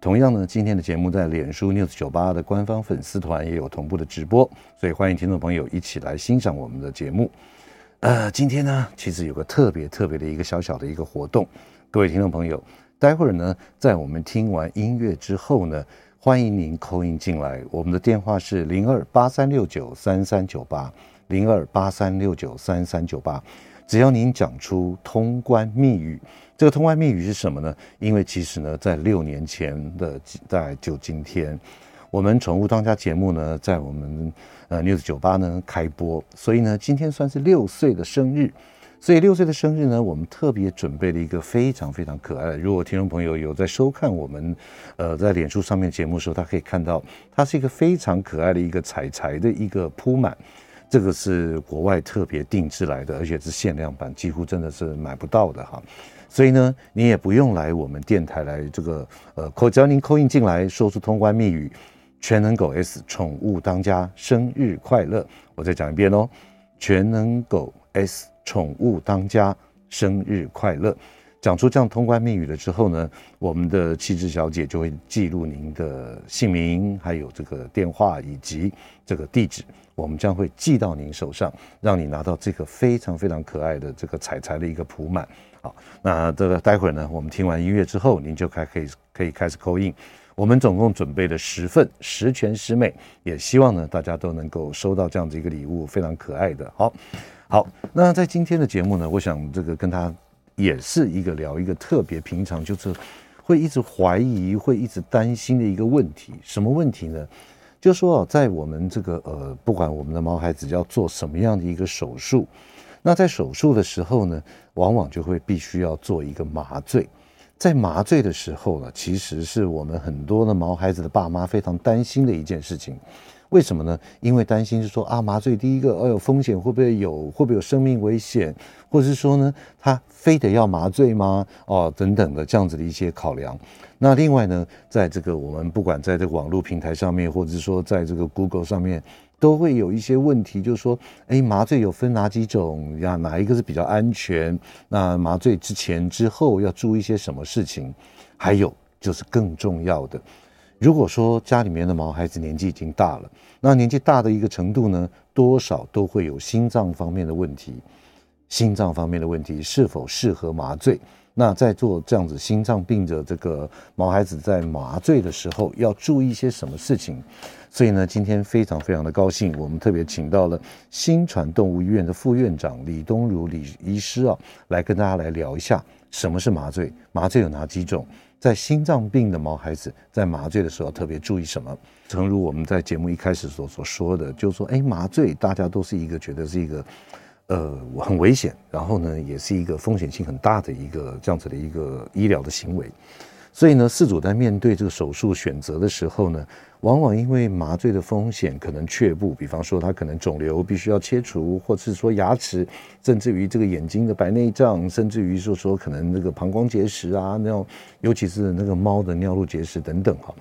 同样呢，今天的节目在脸书 News 九八的官方粉丝团也有同步的直播，所以欢迎听众朋友一起来欣赏我们的节目。呃，今天呢，其实有个特别特别的一个小小的一个活动，各位听众朋友，待会儿呢，在我们听完音乐之后呢，欢迎您扣音进来，我们的电话是零二八三六九三三九八零二八三六九三三九八，只要您讲出通关密语。这个通关密语是什么呢？因为其实呢，在六年前的在就今天，我们宠物当家节目呢，在我们呃 News 九八呢开播，所以呢，今天算是六岁的生日。所以六岁的生日呢，我们特别准备了一个非常非常可爱的。如果听众朋友有在收看我们呃在脸书上面节目的时候，他可以看到，它是一个非常可爱的一个彩彩的一个铺满。这个是国外特别定制来的，而且是限量版，几乎真的是买不到的哈。所以呢，你也不用来我们电台来这个呃，只要您扣印进来，说出通关密语，全能狗 S 宠物当家生日快乐，我再讲一遍哦，全能狗 S 宠物当家生日快乐。讲出这样通关密语了之后呢，我们的气质小姐就会记录您的姓名，还有这个电话以及这个地址，我们将会寄到您手上，让你拿到这个非常非常可爱的这个彩彩的一个铺满。好，那这个待会儿呢，我们听完音乐之后，您就开可以可以开始扣印。我们总共准备了十份，十全十美，也希望呢大家都能够收到这样子一个礼物，非常可爱的。好，好，那在今天的节目呢，我想这个跟他也是一个聊一个特别平常，就是会一直怀疑、会一直担心的一个问题。什么问题呢？就是说在我们这个呃，不管我们的毛孩子要做什么样的一个手术。那在手术的时候呢，往往就会必须要做一个麻醉。在麻醉的时候呢，其实是我们很多的毛孩子的爸妈非常担心的一件事情。为什么呢？因为担心是说啊，麻醉第一个，哦，有风险会不会有？会不会有生命危险？或者是说呢，他非得要麻醉吗？哦，等等的这样子的一些考量。那另外呢，在这个我们不管在这个网络平台上面，或者是说在这个 Google 上面。都会有一些问题，就是说，哎，麻醉有分哪几种呀？哪一个是比较安全？那麻醉之前、之后要注意一些什么事情？还有就是更重要的，如果说家里面的毛孩子年纪已经大了，那年纪大的一个程度呢，多少都会有心脏方面的问题。心脏方面的问题是否适合麻醉？那在做这样子心脏病的这个毛孩子在麻醉的时候，要注意一些什么事情？所以呢，今天非常非常的高兴，我们特别请到了新传动物医院的副院长李东如李医师啊，来跟大家来聊一下什么是麻醉，麻醉有哪几种，在心脏病的毛孩子在麻醉的时候特别注意什么。诚如我们在节目一开始所所说的，就是说，哎，麻醉大家都是一个觉得是一个，呃，很危险，然后呢，也是一个风险性很大的一个这样子的一个医疗的行为。所以呢，饲主在面对这个手术选择的时候呢，往往因为麻醉的风险可能却步，比方说他可能肿瘤必须要切除，或是说牙齿，甚至于这个眼睛的白内障，甚至于说说可能那个膀胱结石啊，那种尤其是那个猫的尿路结石等等哈。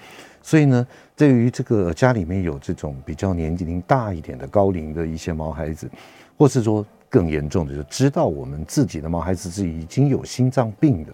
所以呢，对于这个家里面有这种比较年纪龄大一点的高龄的一些毛孩子，或是说更严重的，就知道我们自己的毛孩子是已经有心脏病的。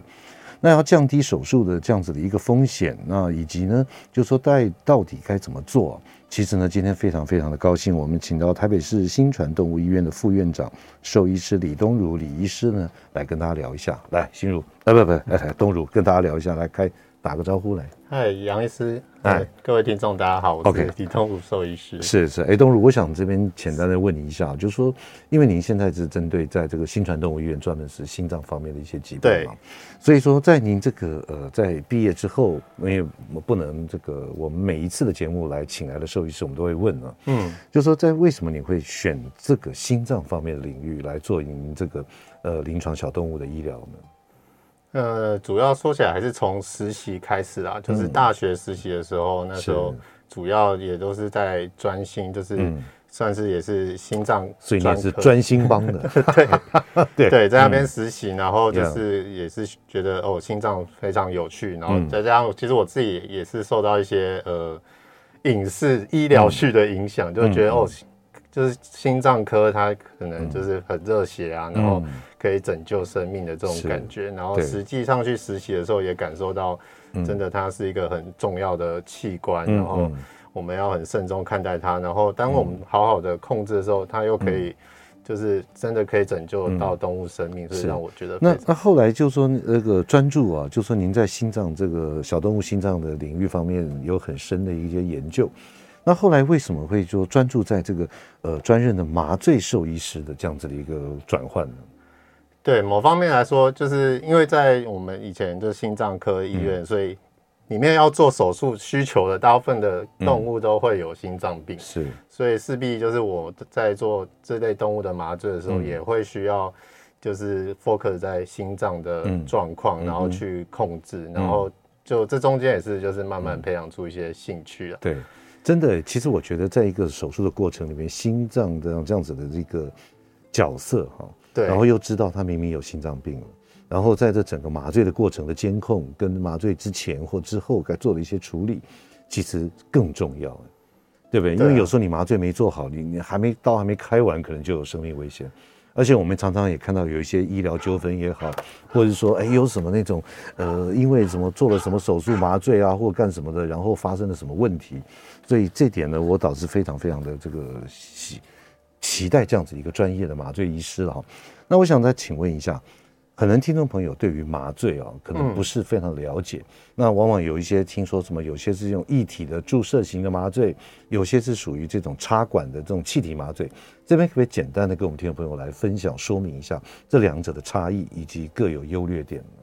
那要降低手术的这样子的一个风险，那以及呢，就说在到底该怎么做？其实呢，今天非常非常的高兴，我们请到台北市新传动物医院的副院长兽医师李东如李医师呢，来跟大家聊一下。来，心如，哎不不，哎东如，跟大家聊一下，来开打个招呼来。嗨，杨医师。哎，各位听众，大家好，我是李东如兽医师。是是，哎，东如，我想这边简单的问你一下，就是说，因为您现在是针对在这个新传动物医院专门是心脏方面的一些疾病嘛，所以说在您这个呃在毕业之后，因为我不能这个我们每一次的节目来请来的兽医师，我们都会问呢，嗯，就是说在为什么你会选这个心脏方面的领域来做您这个呃临床小动物的医疗呢？呃，主要说起来还是从实习开始啦，就是大学实习的时候，嗯、那时候主要也都是在专心，就是算是也是心脏，所以你是专心帮的，对 对，在那边实习，然后就是也是觉得哦，心脏非常有趣，然后再加上其实我自己也是受到一些呃影视医疗剧的影响，就觉得哦。就是心脏科，它可能就是很热血啊，然后可以拯救生命的这种感觉。然后实际上去实习的时候，也感受到，真的它是一个很重要的器官，然后我们要很慎重看待它。然后当我们好好的控制的时候，它又可以，就是真的可以拯救到动物生命，所以让我觉得。那那后来就说那个专注啊，就说您在心脏这个小动物心脏的领域方面有很深的一些研究。那后来为什么会说专注在这个呃专任的麻醉兽医师的这样子的一个转换呢？对，某方面来说，就是因为在我们以前的心脏科医院，嗯、所以里面要做手术需求的大部分的动物都会有心脏病，是、嗯，所以势必就是我在做这类动物的麻醉的时候，也会需要就是 focus 在心脏的状况，嗯、然后去控制，嗯、然后就这中间也是就是慢慢培养出一些兴趣了，对。真的，其实我觉得，在一个手术的过程里面，心脏这样这样子的这个角色哈，对，然后又知道他明明有心脏病了，然后在这整个麻醉的过程的监控，跟麻醉之前或之后该做的一些处理，其实更重要，对不对？因为有时候你麻醉没做好，你你还没刀还没开完，可能就有生命危险。而且我们常常也看到有一些医疗纠纷也好，或者说，哎，有什么那种，呃，因为什么做了什么手术麻醉啊，或干什么的，然后发生了什么问题，所以这点呢，我倒是非常非常的这个喜期待这样子一个专业的麻醉医师了。那我想再请问一下。可能听众朋友对于麻醉啊，可能不是非常了解。嗯、那往往有一些听说什么，有些是用液体的注射型的麻醉，有些是属于这种插管的这种气体麻醉。这边可不可以简单的跟我们听众朋友来分享说明一下这两者的差异以及各有优劣点呢？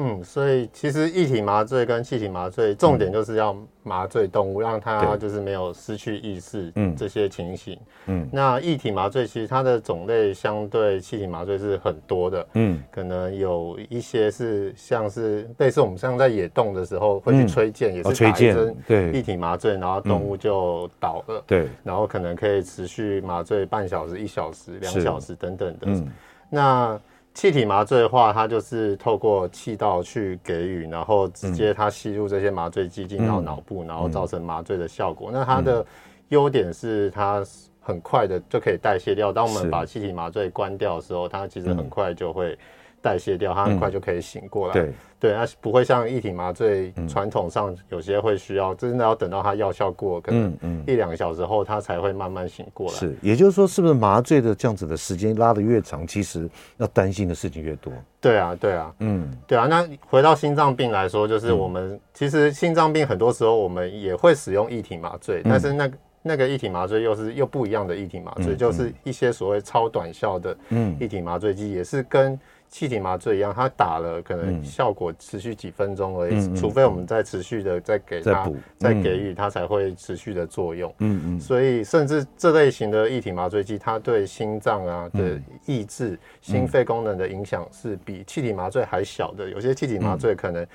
嗯，所以其实液体麻醉跟气体麻醉重点就是要麻醉动物，嗯、让它就是没有失去意识，嗯，这些情形。嗯，那液体麻醉其实它的种类相对气体麻醉是很多的，嗯，可能有一些是像是类似我们像在野动的时候会去吹箭，嗯、也是打一针对。液体麻醉，然后动物就倒了，对，然后可能可以持续麻醉半小时、一小时、两小时等等的，嗯，那。气体麻醉的话，它就是透过气道去给予，然后直接它吸入这些麻醉剂进到脑部，嗯、然后造成麻醉的效果。嗯、那它的优点是它很快的就可以代谢掉。当我们把气体麻醉关掉的时候，它其实很快就会。代谢掉，它很快就可以醒过来。对对，那不会像液体麻醉，传统上有些会需要真的要等到它药效过，可能一两个小时后，它才会慢慢醒过来。是，也就是说，是不是麻醉的这样子的时间拉得越长，其实要担心的事情越多？对啊，对啊，嗯，对啊。那回到心脏病来说，就是我们其实心脏病很多时候我们也会使用液体麻醉，但是那个那个液体麻醉又是又不一样的液体麻醉，就是一些所谓超短效的液体麻醉剂，也是跟。气体麻醉一样，它打了可能效果持续几分钟而已，嗯、除非我们再持续的再给它再，再给予它才会持续的作用。嗯嗯，所以甚至这类型的液体麻醉剂，它对心脏啊的抑制、嗯、心肺功能的影响是比气体麻醉还小的。有些气体麻醉可能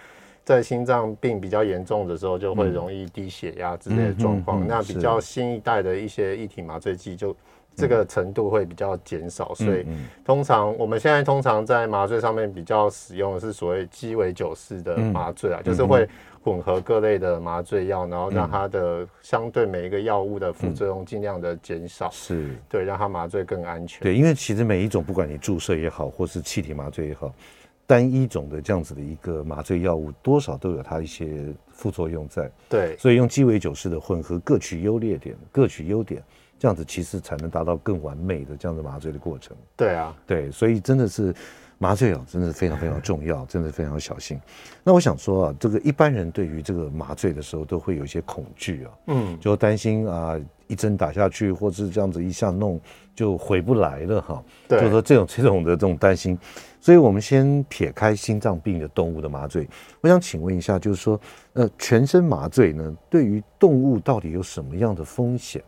在心脏病比较严重的时候，就会容易低血压之类的状况。那比较新一代的一些液体麻醉剂就。这个程度会比较减少，所以通常我们现在通常在麻醉上面比较使用的是所谓鸡尾酒式的麻醉啊，就是会混合各类的麻醉药，然后让它的相对每一个药物的副作用尽量的减少，是对，让它麻醉更安全。对，因为其实每一种不管你注射也好，或是气体麻醉也好，单一种的这样子的一个麻醉药物，多少都有它一些副作用在。对，所以用鸡尾酒式的混合，各取优劣点，各取优点。这样子其实才能达到更完美的这样子麻醉的过程。对啊，对，所以真的是麻醉哦，真的是非常非常重要，真的非常小心。那我想说啊，这个一般人对于这个麻醉的时候都会有一些恐惧啊，嗯，就担心啊，一针打下去，或是这样子一下弄就回不来了哈。对，就说这种这种的这种担心。所以我们先撇开心脏病的动物的麻醉，我想请问一下，就是说，呃，全身麻醉呢，对于动物到底有什么样的风险？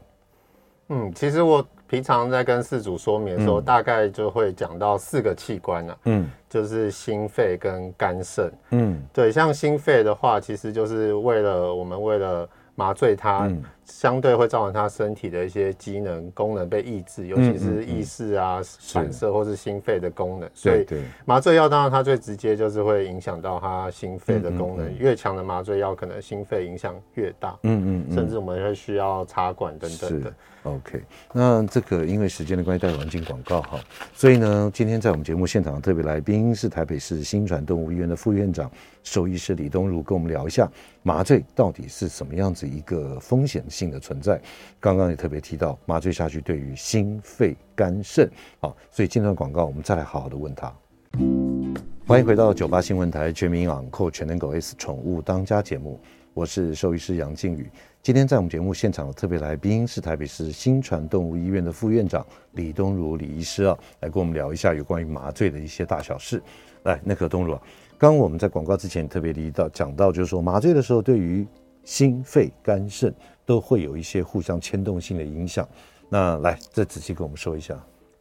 嗯，其实我平常在跟事主说明的时候，嗯、大概就会讲到四个器官啊，嗯，就是心肺跟肝肾，嗯，对，像心肺的话，其实就是为了我们为了麻醉它，相对会造成它身体的一些机能功能被抑制，尤其是意识啊、反射或是心肺的功能。所以麻醉药当然它最直接就是会影响到它心肺的功能，越强的麻醉药可能心肺影响越大。嗯嗯，甚至我们会需要插管等等的。OK，那这个因为时间的关系，带完进广告哈，所以呢，今天在我们节目现场的特别来宾是台北市新传动物医院的副院长、兽医师李东如，跟我们聊一下麻醉到底是什么样子一个风险性的存在。刚刚也特别提到麻醉下去对于心肺肝肾，好，所以进段广告我们再来好好的问他。欢迎回到九八新闻台全民养扣全能狗 S 宠物当家节目，我是兽医师杨靖宇。今天在我们节目现场的特别来宾是台北市新传动物医院的副院长李东如李医师啊，来跟我们聊一下有关于麻醉的一些大小事。来，那可东如啊，刚我们在广告之前特别提到讲到，就是说麻醉的时候对于心肺肝肾都会有一些互相牵动性的影响。那来再仔细跟我们说一下。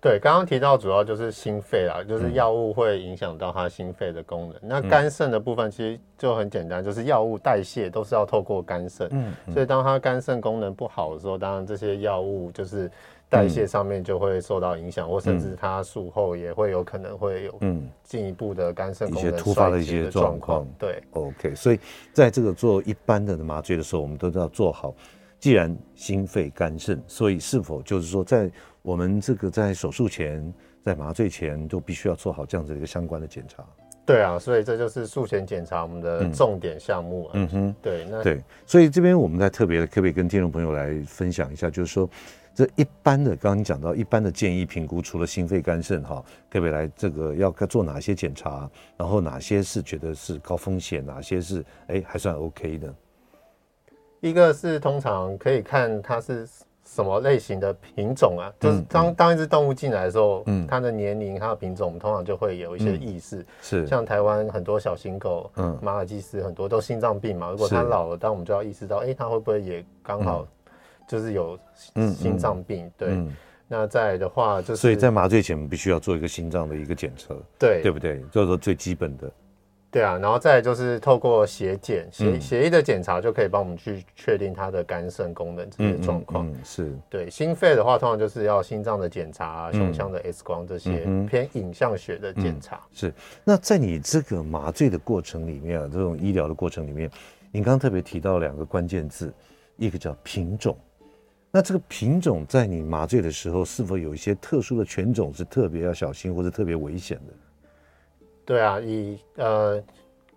对，刚刚提到主要就是心肺啊，就是药物会影响到它心肺的功能。嗯、那肝肾的部分其实就很简单，就是药物代谢都是要透过肝肾。嗯，所以当它肝肾功能不好的时候，当然这些药物就是代谢上面就会受到影响，嗯、或甚至它术后也会有可能会有嗯进一步的肝肾功能一些突发的一些状况。对，OK，所以在这个做一般的麻醉的时候，我们都要做好。既然心肺肝肾，所以是否就是说在我们这个在手术前、在麻醉前都必须要做好这样子一个相关的检查。对啊，所以这就是术前检查我们的重点项目啊。嗯哼，对，那对，所以这边我们在特别的可不可以跟听众朋友来分享一下，就是说这一般的刚刚讲到一般的建议评估，除了心肺肝肾哈，可不可以来这个要做哪些检查，然后哪些是觉得是高风险，哪些是哎还算 OK 的？一个是通常可以看它是。什么类型的品种啊？就是当当一只动物进来的时候，嗯，它的年龄、它的品种，我们通常就会有一些意识。是，像台湾很多小型狗，嗯，马尔济斯很多都心脏病嘛。如果它老了，当我们就要意识到，哎，它会不会也刚好就是有心脏病？对。那再来的话，就是所以在麻醉前，我们必须要做一个心脏的一个检测，对，对不对？就是说最基本的。对啊，然后再来就是透过血检、血血液的检查，就可以帮我们去确定它的肝肾功能这些状况。是对心肺的话，通常就是要心脏的检查、胸腔的 X 光这些偏影像学的检查。是。那在你这个麻醉的过程里面啊，这种医疗的过程里面，你刚刚特别提到两个关键字，一个叫品种。那这个品种在你麻醉的时候，是否有一些特殊的犬种是特别要小心或者特别危险的？对啊，以呃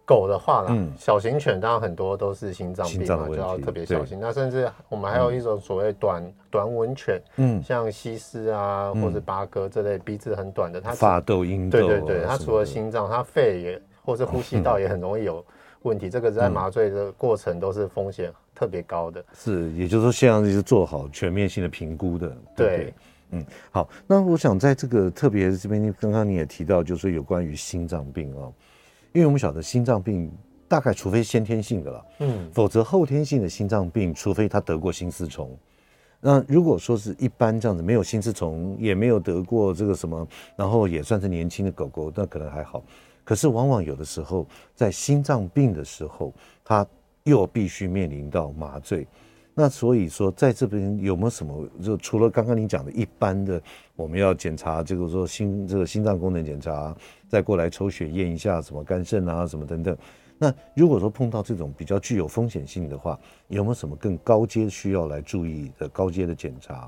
狗的话啦，嗯、小型犬当然很多都是心脏病嘛，就要特别小心。那甚至我们还有一种所谓短、嗯、短吻犬，嗯，像西施啊，嗯、或者八哥这类鼻子很短的，它法斗、英斗，对对对，它除了心脏，它肺也或是呼吸道也很容易有问题。嗯、这个在麻醉的过程都是风险特别高的。是，也就是说，现在是做好全面性的评估的，对，对。嗯，好，那我想在这个特别这边，刚刚你也提到，就是有关于心脏病啊，因为我们晓得心脏病大概除非先天性的了，嗯，否则后天性的心脏病，除非他得过心丝虫，那如果说是一般这样子，没有心丝虫，也没有得过这个什么，然后也算是年轻的狗狗，那可能还好。可是往往有的时候在心脏病的时候，它又必须面临到麻醉。那所以说，在这边有没有什么？就除了刚刚你讲的一般的，我们要检查这个说心这个心脏功能检查，再过来抽血验一下什么肝肾啊什么等等。那如果说碰到这种比较具有风险性的话，有没有什么更高阶需要来注意的高阶的检查？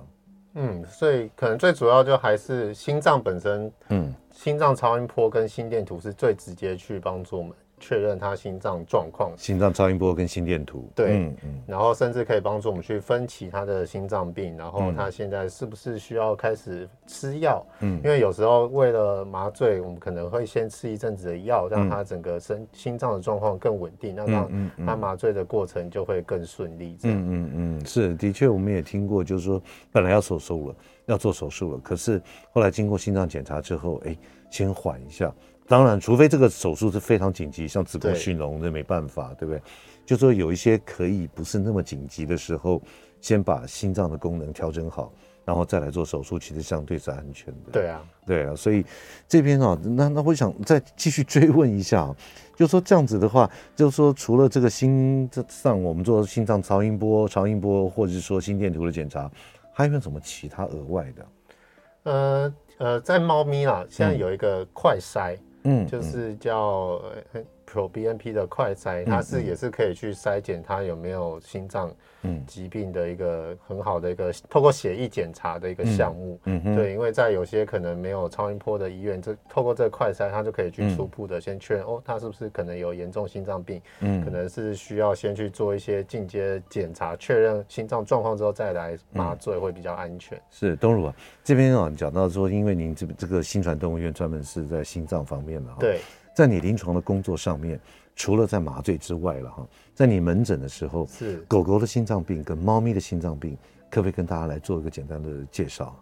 嗯，所以可能最主要就还是心脏本身，嗯，心脏超音波跟心电图是最直接去帮助我们。确认他心脏状况，心脏超音波跟心电图，对，嗯嗯、然后甚至可以帮助我们去分期他的心脏病，然后他现在是不是需要开始吃药？嗯，因为有时候为了麻醉，我们可能会先吃一阵子的药，让他整个身心脏的状况更稳定，那让他麻醉的过程就会更顺利。嗯嗯嗯，是的确，我们也听过，就是说本来要手术了，要做手术了，可是后来经过心脏检查之后，哎，先缓一下。当然，除非这个手术是非常紧急，像子宫蓄脓，那没办法，对不对？就说有一些可以不是那么紧急的时候，先把心脏的功能调整好，然后再来做手术，其实相对是安全的。对啊，对啊，所以这边啊，那那我想再继续追问一下，就说这样子的话，就是说除了这个心脏，我们做心脏超音波、超音波，或者是说心电图的检查，还有没有什么其他额外的？呃呃，在猫咪啊，现在有一个快筛。嗯嗯，就是叫 proBNP 的快筛，它是也是可以去筛检它有没有心脏疾病的一个很好的一个透过血液检查的一个项目。嗯嗯，对，因为在有些可能没有超音波的医院，这透过这个快筛，它就可以去初步的先确认哦，它是不是可能有严重心脏病？嗯，可能是需要先去做一些进阶检查，确认心脏状况之后再来麻醉会比较安全。是东如啊，这边啊讲到说，因为您这这个新传动物医院专门是在心脏方面。对，在你临床的工作上面，除了在麻醉之外了哈，在你门诊的时候，是狗狗的心脏病跟猫咪的心脏病，可不可以跟大家来做一个简单的介绍？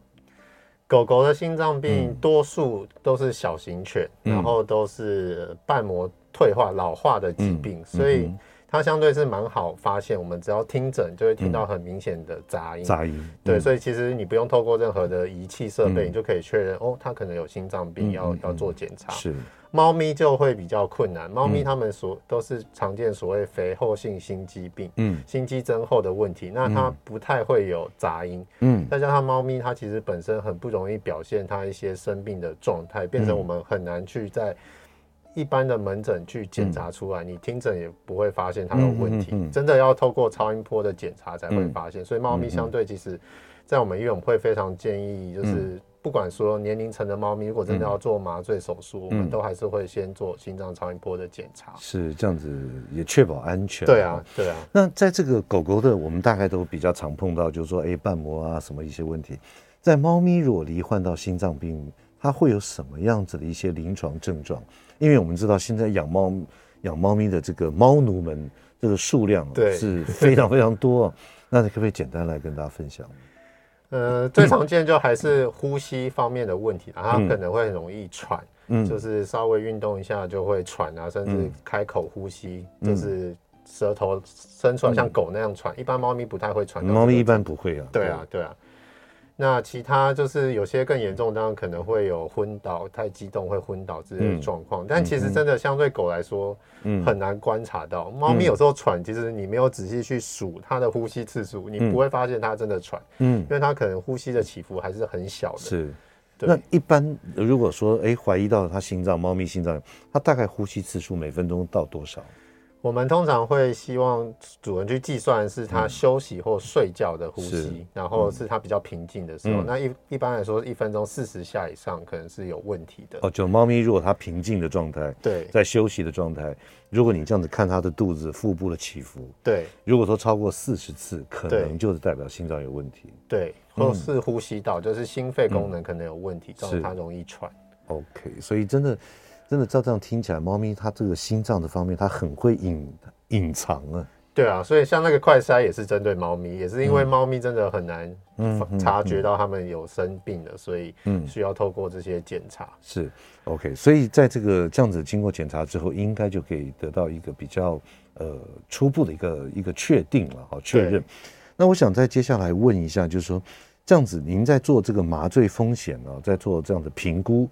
狗狗的心脏病多数都是小型犬，嗯、然后都是瓣膜退化、老化的疾病，嗯、所以。它相对是蛮好发现，我们只要听诊就会听到很明显的杂音。杂音，对，所以其实你不用透过任何的仪器设备，你就可以确认哦，它可能有心脏病，要要做检查。是，猫咪就会比较困难。猫咪它们所都是常见所谓肥厚性心肌病，嗯，心肌增厚的问题，那它不太会有杂音，嗯，再加上猫咪它其实本身很不容易表现它一些生病的状态，变成我们很难去在。一般的门诊去检查出来，嗯、你听诊也不会发现它有问题，嗯嗯嗯、真的要透过超音波的检查才会发现。嗯、所以猫咪相对其实，在我们医院会非常建议，就是不管说年龄层的猫咪，如果真的要做麻醉手术，嗯、我们都还是会先做心脏超音波的检查。是这样子，也确保安全。对啊，对啊。那在这个狗狗的，我们大概都比较常碰到，就是说，哎，瓣膜啊什么一些问题。在猫咪如果罹患到心脏病，它会有什么样子的一些临床症状？因为我们知道现在养猫养猫咪的这个猫奴们这个数量是非常非常多，那你可不可以简单来跟大家分享？呃，最常见就还是呼吸方面的问题，然后它可能会很容易喘，嗯，就是稍微运动一下就会喘啊，甚至开口呼吸，就是舌头伸出来像狗那样喘。一般猫咪不太会喘，猫咪一般不会啊。对啊，对啊。那其他就是有些更严重，当然可能会有昏倒、太激动会昏倒之类的状况。嗯、但其实真的相对狗来说，嗯，很难观察到。猫、嗯、咪有时候喘，其实你没有仔细去数它的呼吸次数，你不会发现它真的喘。嗯，因为它可能呼吸的起伏还是很小的。是。那一般如果说哎怀疑到它心脏，猫咪心脏，它大概呼吸次数每分钟到多少？我们通常会希望主人去计算是他休息或睡觉的呼吸，嗯、然后是他比较平静的时候。嗯、那一一般来说，一分钟四十下以上可能是有问题的。哦，就猫咪如果它平静的状态，对，在休息的状态，如果你这样子看它的肚子、腹部的起伏，对，如果说超过四十次，可能就是代表心脏有问题。对，或是呼吸道，就是心肺功能可能有问题，造成它容易喘。OK，所以真的。真的照这样听起来，猫咪它这个心脏的方面，它很会隐隐藏啊。对啊，所以像那个快筛也是针对猫咪，也是因为猫咪真的很难察觉到它们有生病了，所以需要透过这些检查。是 OK，所以在这个这样子经过检查之后，应该就可以得到一个比较呃初步的一个一个确定了，好确认。那我想再接下来问一下，就是说这样子您在做这个麻醉风险啊，在做这样的评估。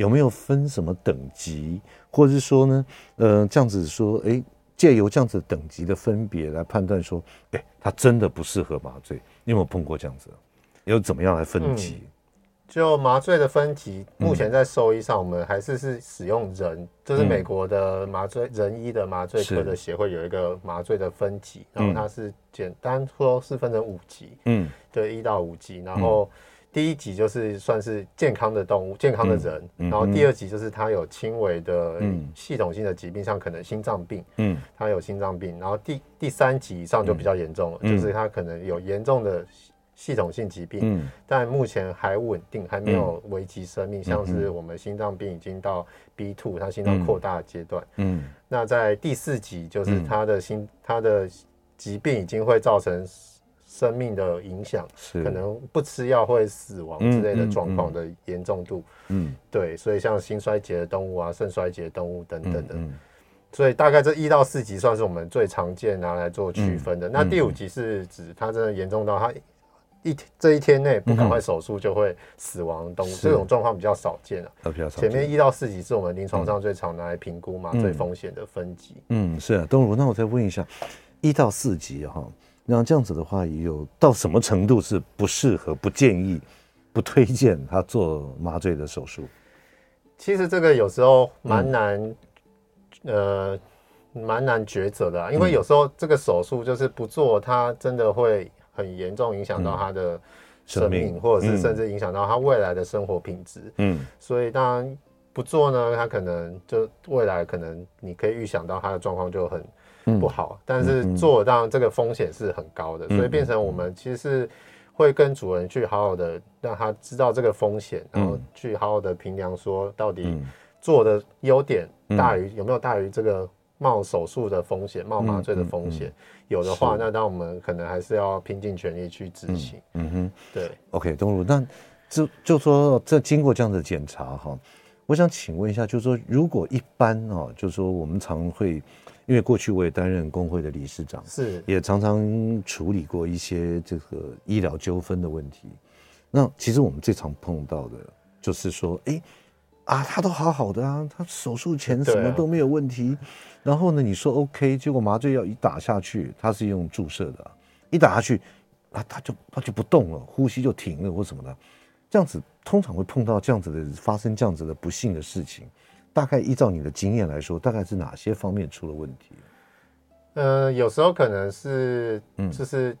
有没有分什么等级，或者是说呢，呃，这样子说，哎，借由这样子等级的分别来判断说，哎，它真的不适合麻醉，你有没有碰过这样子？有怎么样来分级？嗯，就麻醉的分级，目前在兽医上，我们还是是使用人，嗯，就是美国的麻醉人医的麻醉科的协会有一个麻醉的分级，然后它是简单说是分成五级，嗯，对，一到五级，然后。嗯第一级就是算是健康的动物、健康的人，然后第二级就是他有轻微的系统性的疾病，嗯、像可能心脏病，嗯，他有心脏病，然后第第三级以上就比较严重了，嗯、就是他可能有严重的系统性疾病，嗯，但目前还稳定，还没有危及生命，嗯、像是我们心脏病已经到 B two，他心脏扩大的阶段，嗯，那在第四级就是他的心他的疾病已经会造成。生命的影响，是可能不吃药会死亡之类的状况的严重度。嗯，对，所以像心衰竭的动物啊，肾衰竭动物等等的。所以大概这一到四级算是我们最常见拿来做区分的。嗯、那第五级是指它真的严重到它一这一天内不赶快手术就会死亡的动物，嗯、这种状况比较少见啊。比较少。前面一到四级是我们临床上最常拿来评估麻醉风险的分级。嗯，是啊，东如，那我再问一下，一到四级哈，那这样子的话，有到什么程度是不适合、不建议、不推荐他做麻醉的手术？其实这个有时候蛮难。嗯呃，蛮难抉择的，因为有时候这个手术就是不做，它真的会很严重影响到他的生命，或者是甚至影响到他未来的生活品质。嗯，所以当然不做呢，他可能就未来可能你可以预想到他的状况就很不好。但是做当然这个风险是很高的，所以变成我们其实是会跟主人去好好的让他知道这个风险，然后去好好的评量说到底。做的优点大于有没有大于这个冒手术的风险、冒麻醉的风险？嗯嗯嗯、有的话，是那当我们可能还是要拼尽全力去执行。嗯，嗯哼，对。OK，东如，那就就说这经过这样的检查哈，我想请问一下，就是说如果一般哦，就是说我们常会，因为过去我也担任工会的理事长，是也常常处理过一些这个医疗纠纷的问题。那其实我们最常碰到的就是说，哎。啊，他都好好的啊，他手术前什么都没有问题，啊、然后呢，你说 OK，结果麻醉药一打下去，他是用注射的，一打下去，啊，他就他就不动了，呼吸就停了或什么的，这样子通常会碰到这样子的发生这样子的不幸的事情，大概依照你的经验来说，大概是哪些方面出了问题？呃，有时候可能是就是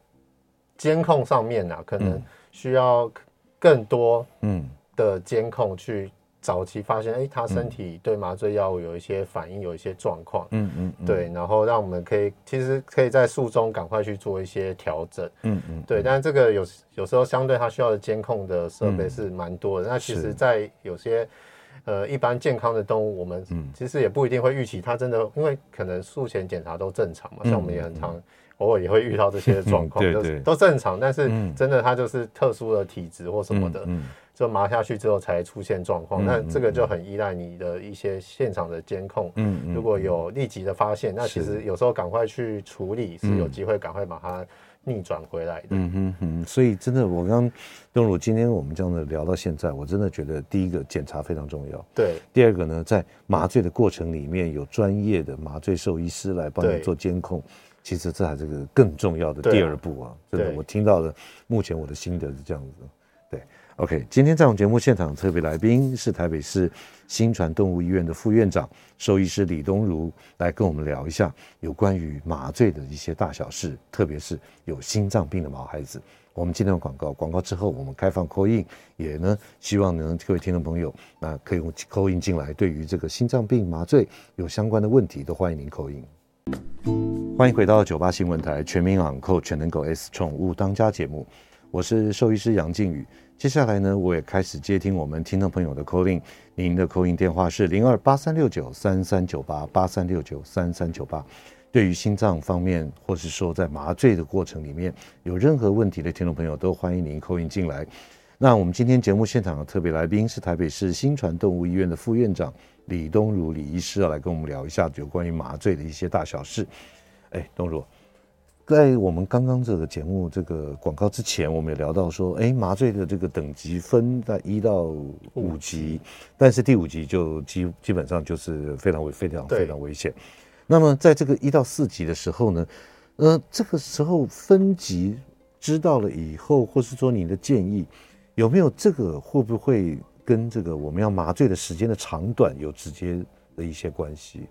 监控上面、啊，嗯、可能需要更多嗯。的监控去。早期发现，哎、欸，他身体对麻醉药物有一些反应，有一些状况，嗯嗯，嗯。对，然后让我们可以，其实可以在术中赶快去做一些调整，嗯嗯，对，但是这个有有时候相对他需要的监控的设备是蛮多的，嗯、那其实，在有些呃一般健康的动物，我们其实也不一定会预期它真的，因为可能术前检查都正常嘛，像我们也很常偶尔也会遇到这些状况，嗯、就是都正常，但是真的它就是特殊的体质或什么的。就麻下去之后才出现状况，那这个就很依赖你的一些现场的监控。嗯，如果有立即的发现，那其实有时候赶快去处理是有机会赶快把它逆转回来的。嗯哼哼，所以真的，我刚东鲁今天我们这样的聊到现在，我真的觉得第一个检查非常重要。对。第二个呢，在麻醉的过程里面有专业的麻醉兽医师来帮你做监控，其实这还是个更重要的第二步啊。真的，我听到的目前我的心得是这样子。OK，今天在我们节目现场特别来宾是台北市新传动物医院的副院长兽医师李东如，来跟我们聊一下有关于麻醉的一些大小事，特别是有心脏病的毛孩子。我们今天的广告，广告之后我们开放 call in，也呢希望呢各位听众朋友，那可以用 call in 进来，对于这个心脏病麻醉有相关的问题，都欢迎您 call in。欢迎回到九八新闻台全民昂购全能狗 S 宠物当家节目，我是兽医师杨靖宇。接下来呢，我也开始接听我们听众朋友的 call in，您的 call in 电话是零二八三六九三三九八八三六九三三九八。对于心脏方面，或是说在麻醉的过程里面有任何问题的听众朋友，都欢迎您 call in 进来。那我们今天节目现场的特别来宾是台北市新传动物医院的副院长李东如李医师，要来跟我们聊一下有关于麻醉的一些大小事。哎，东如。在我们刚刚这个节目这个广告之前，我们也聊到说，哎，麻醉的这个等级分在一到五级，但是第五级就基基本上就是非常危非常非常危险。那么在这个一到四级的时候呢，呃，这个时候分级知道了以后，或是说你的建议，有没有这个会不会跟这个我们要麻醉的时间的长短有直接的一些关系？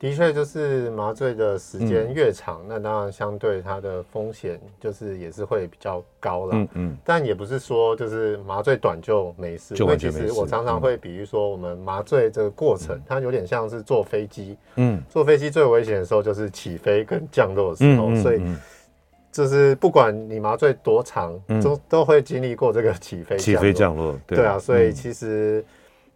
的确，就是麻醉的时间越长，嗯、那当然相对它的风险就是也是会比较高了。嗯嗯。但也不是说就是麻醉短就没事。因为其实我常常会比喻说，我们麻醉这个过程，嗯、它有点像是坐飞机。嗯。坐飞机最危险的时候就是起飞跟降落的时候，所以就是不管你麻醉多长，嗯、都都会经历过这个起飞、起飞降落。对，对啊，所以其实。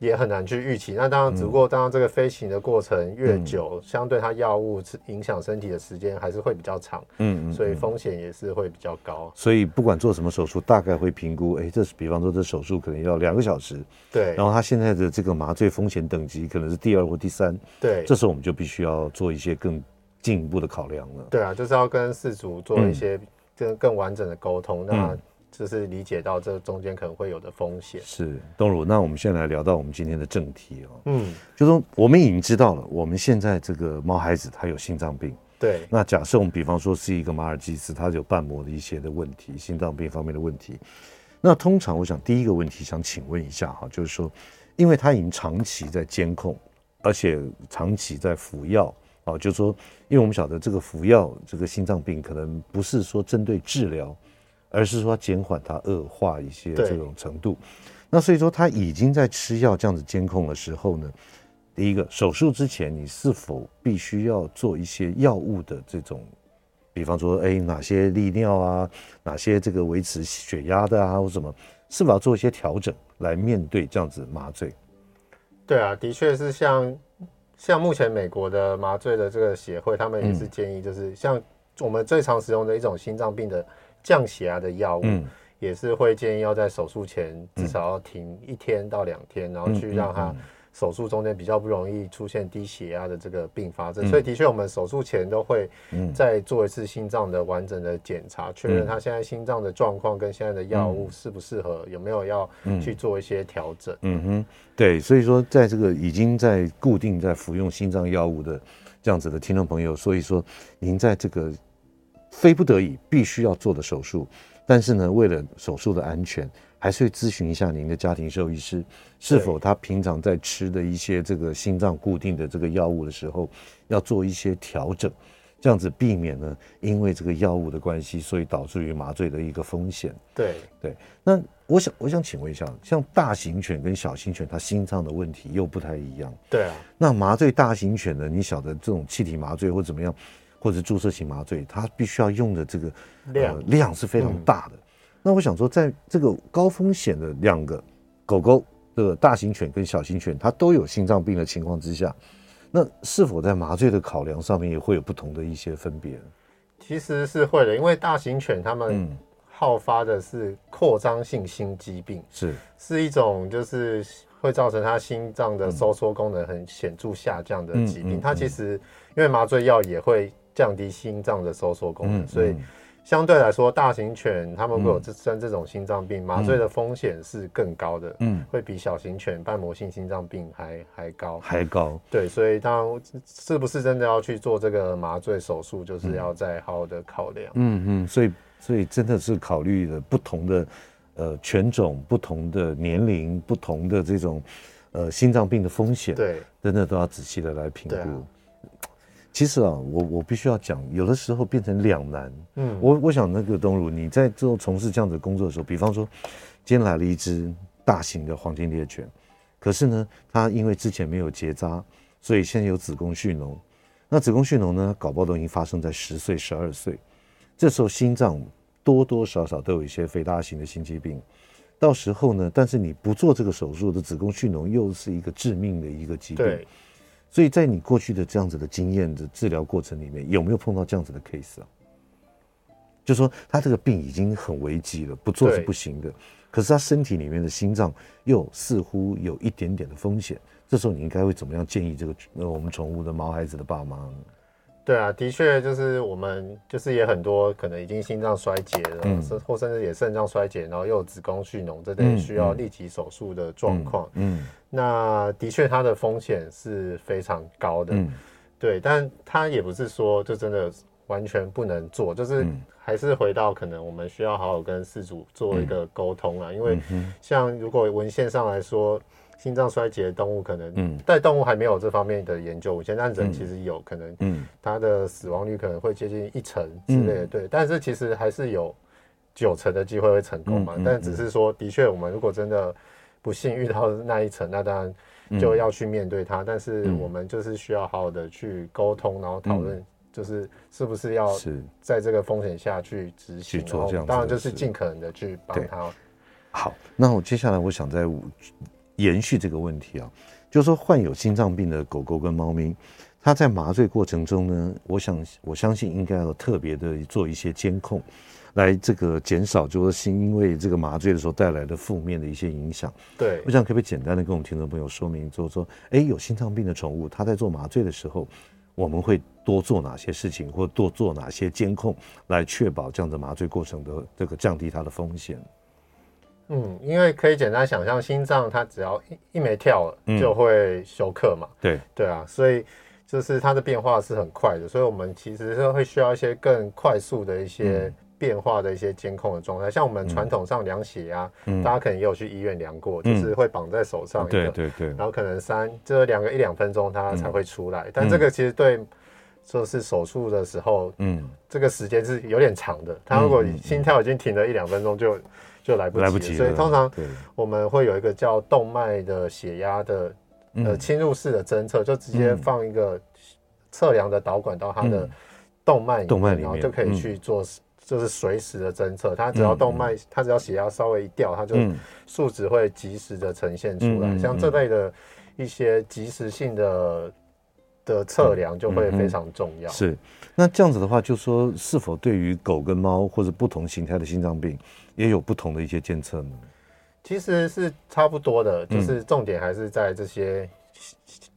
也很难去预期。那当然，只不过当然这个飞行的过程越久，嗯、相对它药物影响身体的时间还是会比较长。嗯，嗯，所以风险也是会比较高。所以不管做什么手术，大概会评估，哎，这是比方说这手术可能要两个小时。对。然后他现在的这个麻醉风险等级可能是第二或第三。对。这时候我们就必须要做一些更进一步的考量了。对啊，就是要跟事主做一些更更完整的沟通。嗯、那。就是理解到这中间可能会有的风险。是东儒，那我们现在来聊到我们今天的正题哦。嗯，就说我们已经知道了，我们现在这个毛孩子他有心脏病。对。那假设我们比方说是一个马尔济斯，他有瓣膜的一些的问题，心脏病方面的问题。那通常我想第一个问题想请问一下哈，就是说，因为他已经长期在监控，而且长期在服药啊，就是说，因为我们晓得这个服药这个心脏病可能不是说针对治疗。而是说减缓它恶化一些这种程度，那所以说他已经在吃药这样子监控的时候呢，第一个手术之前你是否必须要做一些药物的这种，比方说哎哪些利尿啊，哪些这个维持血压的啊或什么，是否要做一些调整来面对这样子麻醉？对啊，的确是像像目前美国的麻醉的这个协会，他们也是建议就是像我们最常使用的一种心脏病的。降血压的药物，也是会建议要在手术前至少要停一天到两天，然后去让他手术中间比较不容易出现低血压的这个并发症。所以的确，我们手术前都会再做一次心脏的完整的检查，确认他现在心脏的状况跟现在的药物适不适合，有没有要去做一些调整。嗯哼，对，所以说在这个已经在固定在服用心脏药物的这样子的听众朋友，所以说您在这个。非不得已必须要做的手术，但是呢，为了手术的安全，还是会咨询一下您的家庭兽医师，是否他平常在吃的一些这个心脏固定的这个药物的时候，要做一些调整，这样子避免呢，因为这个药物的关系，所以导致于麻醉的一个风险。对对，那我想我想请问一下，像大型犬跟小型犬，它心脏的问题又不太一样。对啊，那麻醉大型犬呢？你晓得这种气体麻醉或怎么样？或者注射型麻醉，它必须要用的这个量、呃、量是非常大的。嗯、那我想说，在这个高风险的两个狗狗的大型犬跟小型犬，它都有心脏病的情况之下，那是否在麻醉的考量上面也会有不同的一些分别？其实是会的，因为大型犬它们好发的是扩张性心肌病，嗯、是是一种就是会造成它心脏的收缩功能很显著下降的疾病。嗯嗯嗯嗯、它其实因为麻醉药也会。降低心脏的收缩功能，所以相对来说，大型犬它们会有这生这种心脏病，嗯、麻醉的风险是更高的，嗯，会比小型犬瓣膜性心脏病还还高，还高。对，所以当然是不是真的要去做这个麻醉手术，就是要再好好的考量。嗯嗯，所以所以真的是考虑了不同的呃犬种、不同的年龄、不同的这种呃心脏病的风险，对，真的都要仔细的来评估。其实啊，我我必须要讲，有的时候变成两难。嗯，我我想那个东儒，你在做从事这样的工作的时候，比方说，今天来了一只大型的黄金猎犬，可是呢，它因为之前没有结扎，所以现在有子宫蓄脓。那子宫蓄脓呢，搞不好都已经发生在十岁、十二岁，这时候心脏多多少少都有一些肥大型的心肌病。到时候呢，但是你不做这个手术的子宫蓄脓，又是一个致命的一个疾病。对。所以在你过去的这样子的经验的治疗过程里面，有没有碰到这样子的 case 啊？就说他这个病已经很危急了，不做是不行的。可是他身体里面的心脏又似乎有一点点的风险，这时候你应该会怎么样建议这个呃我们宠物的毛孩子的爸妈呢？对啊，的确就是我们就是也很多可能已经心脏衰竭了，嗯、或甚至也肾脏衰竭，然后又有子宫蓄脓，这类需要立即手术的状况。嗯，嗯那的确它的风险是非常高的。嗯，对，但它也不是说就真的完全不能做，就是还是回到可能我们需要好好跟事主做一个沟通啊，嗯、因为像如果文献上来说。心脏衰竭的动物可能，嗯，但动物还没有这方面的研究，我现在人其实有可能，嗯，它的死亡率可能会接近一成之类的，对，但是其实还是有九成的机会会成功嘛，但只是说，的确，我们如果真的不幸遇到那一层，那当然就要去面对它，但是我们就是需要好好的去沟通，然后讨论，就是是不是要在这个风险下去执行，然后当然就是尽可能的去帮他。好，那我接下来我想再。延续这个问题啊，就是说患有心脏病的狗狗跟猫咪，它在麻醉过程中呢，我想我相信应该要特别的做一些监控，来这个减少就是心因为这个麻醉的时候带来的负面的一些影响。对，我想可不可以简单的跟我们听众朋友说明，就是说，哎，有心脏病的宠物，它在做麻醉的时候，我们会多做哪些事情，或多做哪些监控，来确保这样的麻醉过程的这个降低它的风险。嗯，因为可以简单想象，心脏它只要一一没跳了，就会休克嘛。对。对啊，所以就是它的变化是很快的，所以我们其实是会需要一些更快速的一些变化的一些监控的状态。像我们传统上量血压，大家可能也有去医院量过，就是会绑在手上一个，对对对，然后可能三这两个一两分钟它才会出来，但这个其实对就是手术的时候，嗯，这个时间是有点长的。它如果心跳已经停了一两分钟就。就来不及了，及了，所以通常我们会有一个叫动脉的血压的呃侵入式的侦测，就直接放一个测量的导管到它的动脉里面，然后就可以去做就是随时的侦测。它只要动脉，它只要血压稍微一掉，它就数值会及时的呈现出来。像这类的一些及时性的的测量就会非常重要。是，那这样子的话，就说是否对于狗跟猫或者不同形态的心脏病，也有不同的一些监测呢？其实是差不多的，就是重点还是在这些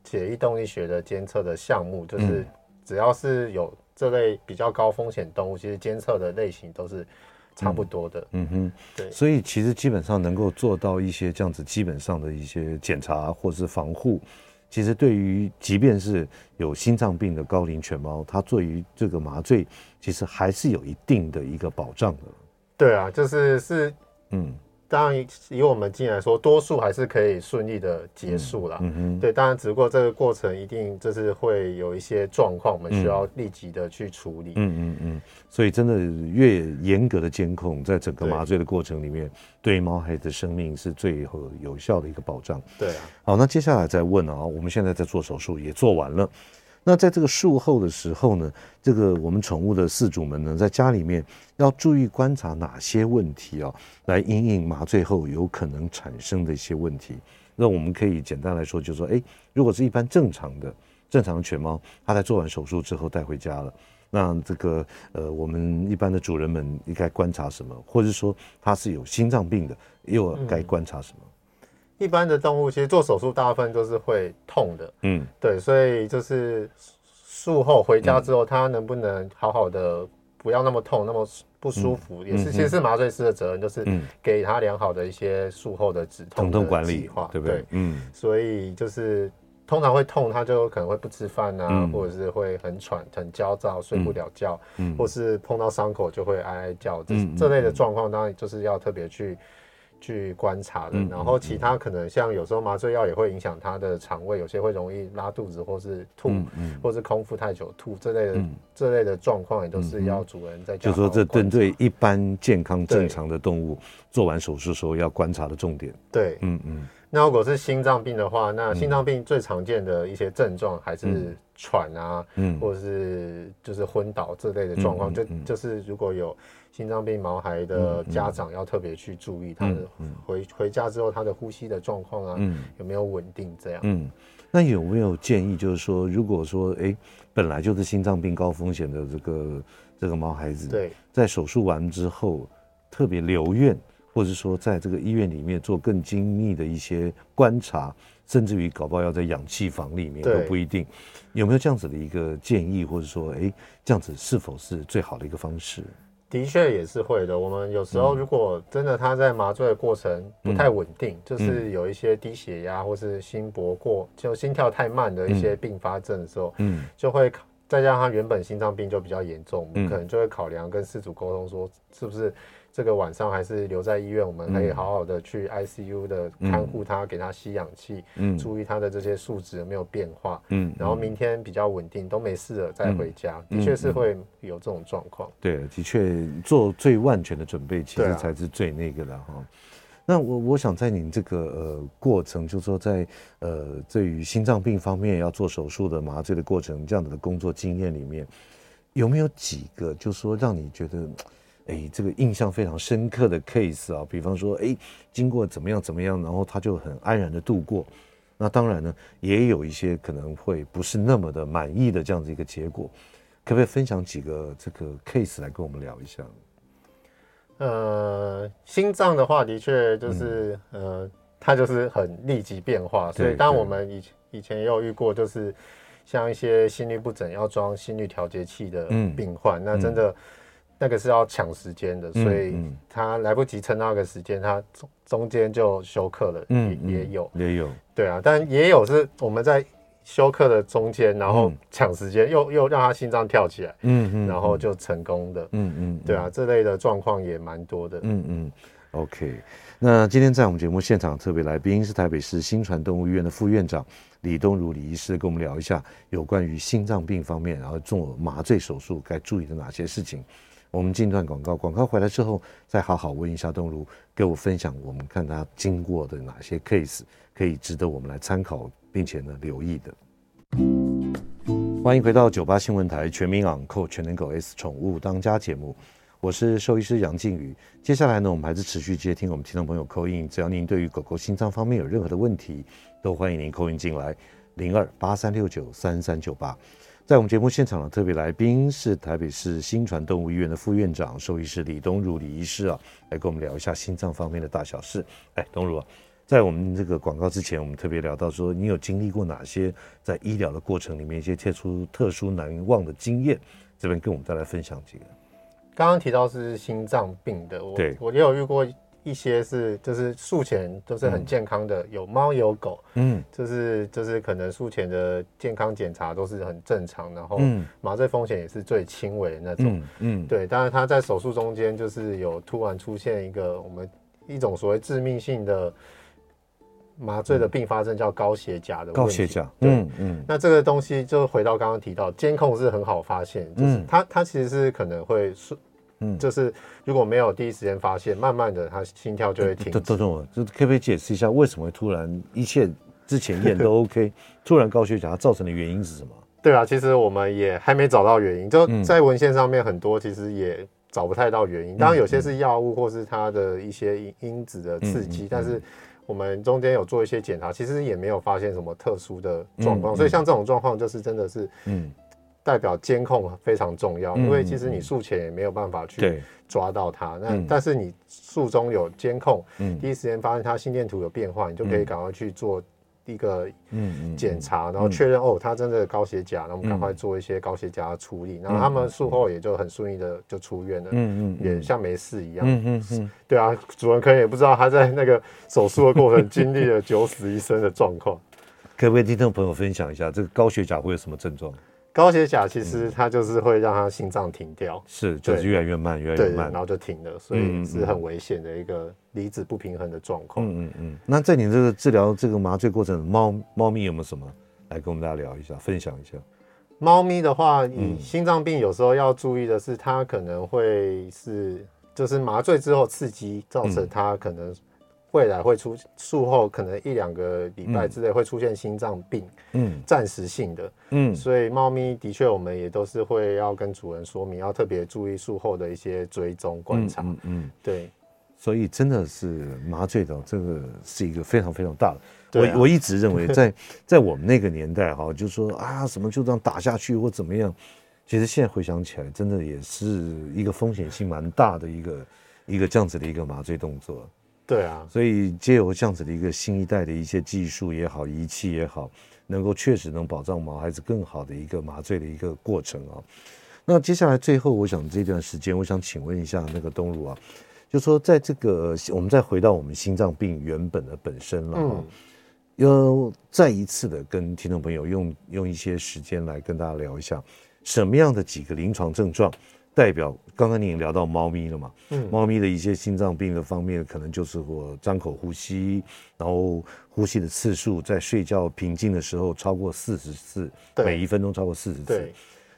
血液动力学的监测的项目，就是只要是有这类比较高风险动物，其实监测的类型都是差不多的。嗯哼，对。所以其实基本上能够做到一些这样子基本上的一些检查或是防护，其实对于即便是有心脏病的高龄犬猫，它对于这个麻醉其实还是有一定的一个保障的。对啊，就是是，嗯，当然以我们经验来说，多数还是可以顺利的结束了。嗯嗯，对，当然只不过这个过程一定就是会有一些状况，我们需要立即的去处理。嗯嗯嗯，所以真的越严格的监控，在整个麻醉的过程里面，对猫孩子的生命是最有有效的一个保障。对啊，好，那接下来再问啊，我们现在在做手术，也做完了。那在这个术后的时候呢，这个我们宠物的饲主们呢，在家里面要注意观察哪些问题啊，来因应麻醉后有可能产生的一些问题。那我们可以简单来说，就是说，哎，如果是一般正常的正常的犬猫，它在做完手术之后带回家了，那这个呃，我们一般的主人们应该观察什么？或者说它是有心脏病的，又该观察什么？嗯一般的动物其实做手术大部分都是会痛的，嗯，对，所以就是术后回家之后，它能不能好好的不要那么痛，那么不舒服，也是其实是麻醉师的责任，就是给他良好的一些术后的止痛痛管理，对不对？嗯，所以就是通常会痛，他就可能会不吃饭啊，或者是会很喘、很焦躁、睡不了觉，嗯，或是碰到伤口就会哀哀叫，这这类的状况，当然就是要特别去。去观察的，然后其他可能像有时候麻醉药也会影响他的肠胃，有些会容易拉肚子或是吐，或是空腹太久吐这类的这类的状况也都是要主人在。就说这针对一般健康正常的动物做完手术时候要观察的重点。对，嗯嗯。那如果是心脏病的话，那心脏病最常见的一些症状还是喘啊，或者是就是昏倒这类的状况，就就是如果有。心脏病毛孩的家长要特别去注意他的回回家之后他的呼吸的状况啊，有没有稳定这样？嗯，那有没有建议，就是说，如果说哎、欸，本来就是心脏病高风险的这个这个毛孩子，对，在手术完之后特别留院，或者说在这个医院里面做更精密的一些观察，甚至于搞不好要在氧气房里面都不一定，有没有这样子的一个建议，或者说哎、欸，这样子是否是最好的一个方式？的确也是会的。我们有时候如果真的他在麻醉的过程不太稳定，就是有一些低血压或是心搏过，就心跳太慢的一些并发症的时候，嗯，就会再加上他原本心脏病就比较严重，我们可能就会考量跟事主沟通说，是不是。这个晚上还是留在医院，我们可以好好的去 ICU 的看护他，给他吸氧气，嗯，注意他的这些数值有没有变化，嗯，然后明天比较稳定，都没事了再回家，的确是会有这种状况。对，的确做最万全的准备，其实才是最那个的哈。那我我想在您这个呃过程，就是说在呃对于心脏病方面要做手术的麻醉的过程这样子的工作经验里面，有没有几个就是说让你觉得？哎，这个印象非常深刻的 case 啊，比方说，哎，经过怎么样怎么样，然后他就很安然的度过。那当然呢，也有一些可能会不是那么的满意的这样子一个结果。可不可以分享几个这个 case 来跟我们聊一下？呃，心脏的话，的确就是、嗯、呃，它就是很立即变化，所以当我们以前以前也有遇过，就是像一些心律不整要装心率调节器的病患，嗯、那真的。嗯那个是要抢时间的，所以他来不及撑那个时间，他中中间就休克了。嗯，也有，也有，对啊，但也有是我们在休克的中间，然后抢时间，又又让他心脏跳起来，嗯嗯，然后就成功的，嗯嗯，对啊，这类的状况也蛮多的，嗯嗯。OK，那今天在我们节目现场特别来宾是台北市新传动物医院的副院长李东如李医师，跟我们聊一下有关于心脏病方面，然后做麻醉手术该注意的哪些事情。我们进段广告，广告回来之后再好好问一下东如，给我分享我们看他经过的哪些 case 可以值得我们来参考，并且呢留意的。欢迎回到九八新闻台全民昂扣全能狗 S 宠物当家节目，我是兽医师杨靖宇。接下来呢，我们还是持续接听我们听众朋友 call in，只要您对于狗狗心脏方面有任何的问题，都欢迎您 call in 进来，零二八三六九三三九八。在我们节目现场的特别来宾是台北市新传动物医院的副院长兽医师李东如李医师啊，来跟我们聊一下心脏方面的大小事。哎，东如啊，在我们这个广告之前，我们特别聊到说，你有经历过哪些在医疗的过程里面一些特殊特殊难忘的经验？这边跟我们再来分享几个。刚刚提到是心脏病的，我对我也有遇过。一些是就是术前都是很健康的，嗯、有猫有狗，嗯，就是就是可能术前的健康检查都是很正常，然后麻醉风险也是最轻微的那种，嗯，嗯对。当然他在手术中间就是有突然出现一个我们一种所谓致命性的麻醉的并发症，叫高血钾的问题。高血钾，嗯嗯。那这个东西就回到刚刚提到监控是很好发现，就是它它其实是可能会是。嗯，就是如果没有第一时间发现，慢慢的他心跳就会停。都都懂了，就可不可以解释一下为什么会突然一切之前验都 OK，突然高血钾造成的原因是什么？对啊，其实我们也还没找到原因，就在文献上面很多其实也找不太到原因。当然有些是药物或是它的一些因因子的刺激，但是我们中间有做一些检查，其实也没有发现什么特殊的状况。所以像这种状况就是真的是嗯。代表监控非常重要，因为其实你术前也没有办法去抓到他。那但是你术中有监控，第一时间发现他心电图有变化，你就可以赶快去做一个检查，然后确认哦，他真的高血钾，然后我们赶快做一些高血钾的处理。然后他们术后也就很顺利的就出院了，嗯嗯，也像没事一样。嗯嗯嗯，对啊，主人可能也不知道他在那个手术的过程经历了九死一生的状况。可不可以听众朋友分享一下，这个高血钾会有什么症状？高血钾其实它就是会让它心脏停掉，是就是越来越慢，越来越慢，然后就停了，所以是很危险的一个离子不平衡的状况。嗯嗯嗯。那在你这个治疗这个麻醉过程，猫猫咪有没有什么来跟我们大家聊一下，分享一下？猫咪的话，你心脏病有时候要注意的是，它可能会是就是麻醉之后刺激造成它可能。未来会出术后可能一两个礼拜之内会出现心脏病，嗯，暂时性的，嗯，所以猫咪的确我们也都是会要跟主人说明，要特别注意术后的一些追踪观察，嗯嗯，对，所以真的是麻醉的这个是一个非常非常大的，我我一直认为 在在我们那个年代哈，就说啊什么就这样打下去或怎么样，其实现在回想起来，真的也是一个风险性蛮大的一个一个这样子的一个麻醉动作。对啊，所以借由这样子的一个新一代的一些技术也好，仪器也好，能够确实能保障毛孩子更好的一个麻醉的一个过程啊。那接下来最后，我想这段时间，我想请问一下那个东如啊，就说在这个我们再回到我们心脏病原本的本身了哈，要、嗯、再一次的跟听众朋友用用一些时间来跟大家聊一下什么样的几个临床症状。代表刚刚你已经聊到猫咪了嘛？嗯，猫咪的一些心脏病的方面，可能就是我张口呼吸，然后呼吸的次数在睡觉平静的时候超过四十次，对每一分钟超过四十次。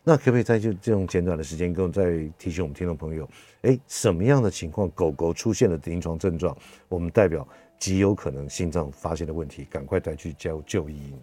那可不可以在就这种简短的时间，跟我再提醒我们听众朋友，哎，什么样的情况狗狗出现了临床症状，我们代表极有可能心脏发现的问题，赶快带去交就医。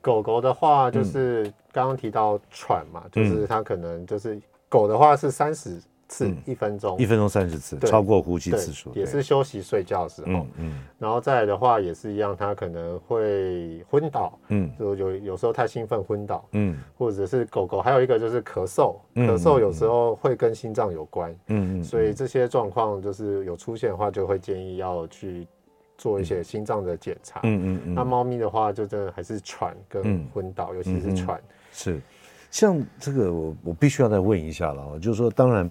狗狗的话，就是刚刚提到喘嘛，嗯、就是它可能就是。狗的话是三十次，一分钟，一分钟三十次，超过呼吸次数，也是休息睡觉的时候。嗯嗯。然后再来的话也是一样，它可能会昏倒，嗯，就有有时候太兴奋昏倒，嗯，或者是狗狗，还有一个就是咳嗽，咳嗽有时候会跟心脏有关，嗯嗯，所以这些状况就是有出现的话，就会建议要去做一些心脏的检查，嗯嗯嗯。那猫咪的话，就真的还是喘跟昏倒，尤其是喘，是。像这个，我我必须要再问一下了啊，就是说，当然，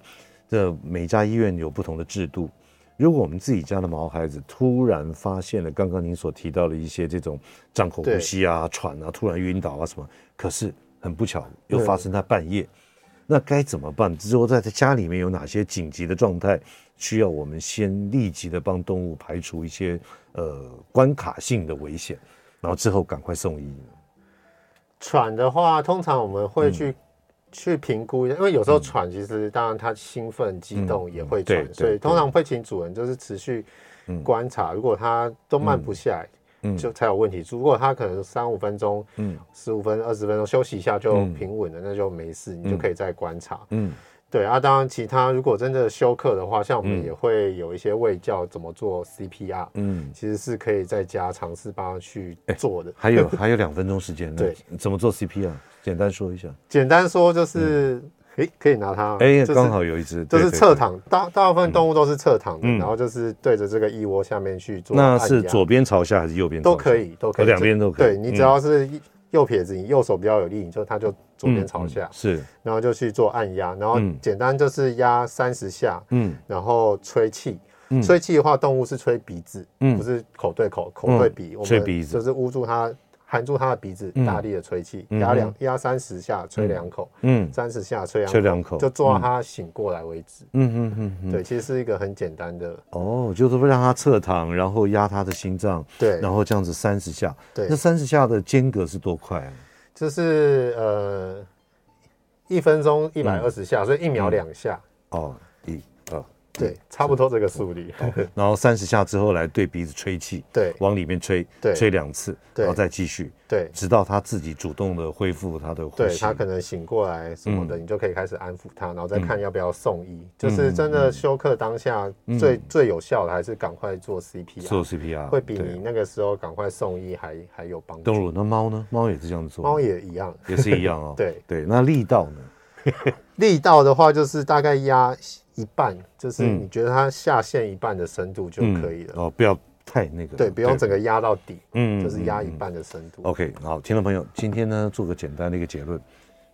这每家医院有不同的制度。如果我们自己家的毛孩子突然发现了刚刚您所提到的一些这种张口呼吸啊、喘啊、突然晕倒啊什么，可是很不巧又发生在半夜，那该怎么办？之后在他家里面有哪些紧急的状态需要我们先立即的帮动物排除一些呃关卡性的危险，然后之后赶快送医？喘的话，通常我们会去、嗯、去评估一下，因为有时候喘，其实当然他兴奋、激动也会喘，嗯、所以通常会请主人就是持续观察，嗯、如果他都慢不下来，嗯、就才有问题。如果他可能三五分钟、嗯，十五分、二十分钟休息一下就平稳了，嗯、那就没事，你就可以再观察。嗯。嗯对啊，当然，其他如果真的休克的话，像我们也会有一些卫教怎么做 CPR，嗯，其实是可以在家尝试帮他去做的。还有 还有两分钟时间，对，怎么做 CPR？简单说一下。简单说就是，哎，可以拿它，哎，刚好有一只，就是侧躺，大大部分动物都是侧躺的，然后就是对着这个腋窝下面去做。那是左边朝下还是右边？都可以，都可以，两边都可以。对，你只要是。右撇子，你右手比较有力，你就它就左边朝下，是，然后就去做按压，然后简单就是压三十下，嗯，然后吹气，吹气的话，动物是吹鼻子，嗯，不是口对口，口对鼻，吹鼻子就是捂住它，含住他的鼻子，大力的吹气，压两压三十下，吹两口，嗯，三十下吹两吹两口，就做到他醒过来为止，嗯嗯嗯，对，其实是一个很简单的，哦，就是让他侧躺，然后压他的心脏，对，然后这样子三十下，对，那三十下的间隔是多快啊？就是呃，一分钟一百二十下，所以一秒两下，哦，一。对，差不多这个速率。然后三十下之后来对鼻子吹气，对，往里面吹，对，吹两次，然后再继续，对，直到他自己主动的恢复他的呼吸。对，他可能醒过来什么的，你就可以开始安抚他，然后再看要不要送医。就是真的休克当下最最有效的还是赶快做 CPR，做 CPR 会比你那个时候赶快送医还还有帮助。动物那猫呢？猫也是这样做，猫也一样，也是一样哦。对对，那力道呢？力道的话就是大概压。一半就是你觉得它下陷一半的深度就可以了、嗯、哦，不要太那个，对，不用整个压到底，嗯，就是压一半的深度。OK，好，听众朋友，今天呢做个简单的一个结论：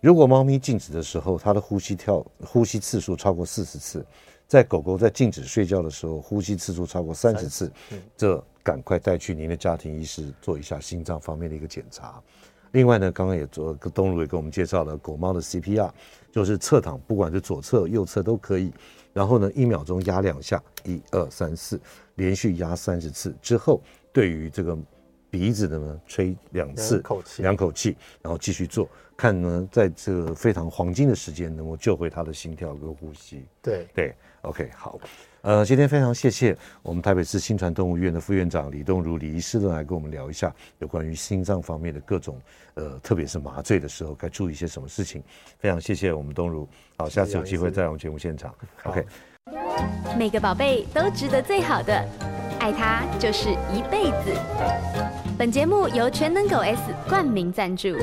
如果猫咪静止的时候，它的呼吸跳呼吸次数超过四十次，在狗狗在静止睡觉的时候，呼吸次数超过三十次，嗯、这赶快带去您的家庭医师做一下心脏方面的一个检查。另外呢，刚刚也做东儒也给我们介绍了狗猫的 CPR，就是侧躺，不管是左侧、右侧都可以。然后呢，一秒钟压两下，一二三四，连续压三十次之后，对于这个鼻子的呢，吹两次，两口气，两口气，然后继续做，看呢，在这个非常黄金的时间，能够救回他的心跳跟呼吸。对对，OK，好。呃，今天非常谢谢我们台北市新传动物医院的副院长李东如李医师呢，来跟我们聊一下有关于心脏方面的各种，呃，特别是麻醉的时候该注意一些什么事情。非常谢谢我们东如，好，下次有机会再来我们节目现场。OK，每个宝贝都值得最好的，爱他就是一辈子。本节目由全能狗 S 冠名赞助。